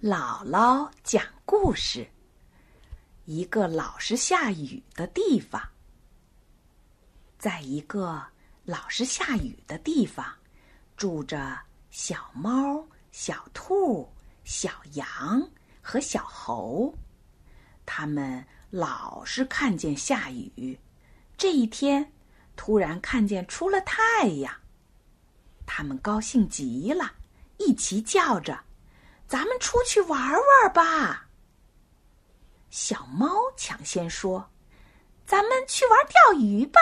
姥姥讲故事。一个老是下雨的地方，在一个老是下雨的地方，住着小猫、小兔、小羊和小猴。他们老是看见下雨。这一天，突然看见出了太阳，他们高兴极了，一齐叫着。咱们出去玩玩吧。小猫抢先说：“咱们去玩钓鱼吧。”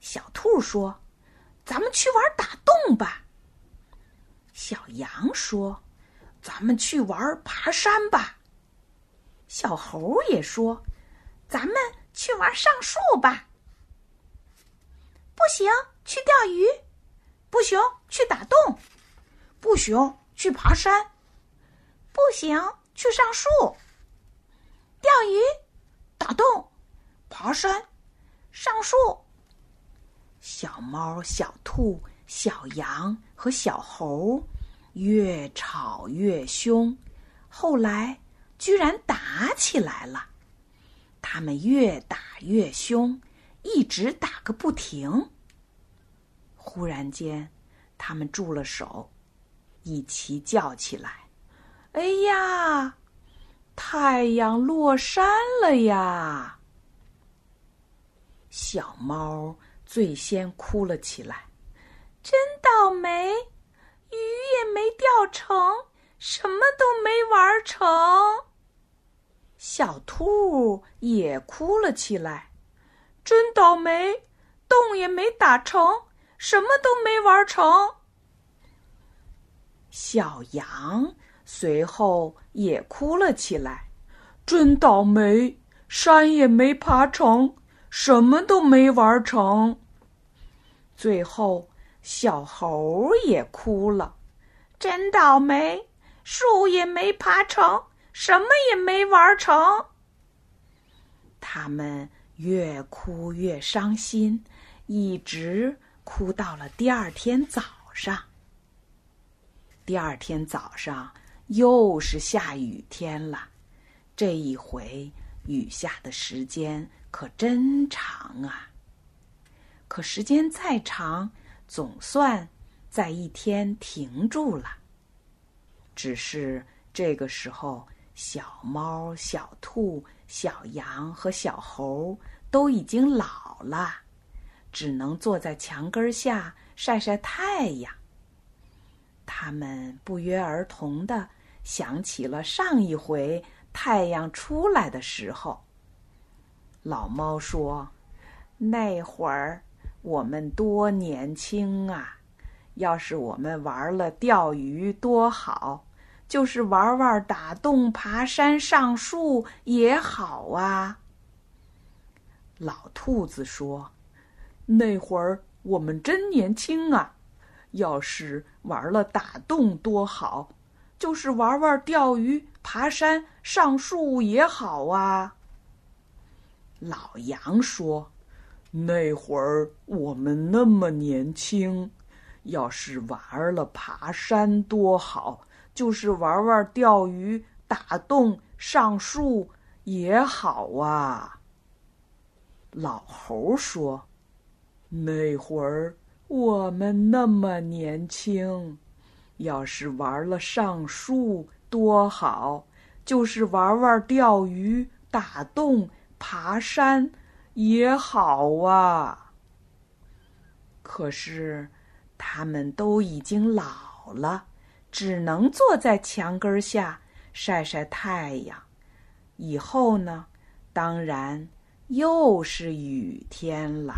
小兔说：“咱们去玩打洞吧。”小羊说：“咱们去玩爬山吧。”小猴也说：“咱们去玩上树吧。”不行，去钓鱼；不行，去打洞；不行。去爬山，不行；去上树、钓鱼、打洞、爬山、上树。小猫、小兔、小羊和小猴越吵越凶，后来居然打起来了。他们越打越凶，一直打个不停。忽然间，他们住了手。一起叫起来：“哎呀，太阳落山了呀！”小猫最先哭了起来：“真倒霉，鱼也没钓成，什么都没玩成。”小兔也哭了起来：“真倒霉，洞也没打成，什么都没玩成。”小羊随后也哭了起来，真倒霉，山也没爬成，什么都没玩成。最后，小猴也哭了，真倒霉，树也没爬成，什么也没玩成。他们越哭越伤心，一直哭到了第二天早上。第二天早上又是下雨天了，这一回雨下的时间可真长啊！可时间再长，总算在一天停住了。只是这个时候，小猫、小兔、小羊和小猴都已经老了，只能坐在墙根下晒晒太阳。他们不约而同的想起了上一回太阳出来的时候。老猫说：“那会儿我们多年轻啊！要是我们玩了钓鱼多好，就是玩玩打洞、爬山、上树也好啊。”老兔子说：“那会儿我们真年轻啊！”要是玩了打洞多好，就是玩玩钓鱼、爬山、上树也好啊。老杨说：“那会儿我们那么年轻，要是玩了爬山多好，就是玩玩钓鱼、打洞、上树也好啊。”老猴说：“那会儿。”我们那么年轻，要是玩了上树多好，就是玩玩钓鱼、打洞、爬山也好啊。可是，他们都已经老了，只能坐在墙根下晒晒太阳。以后呢，当然又是雨天了。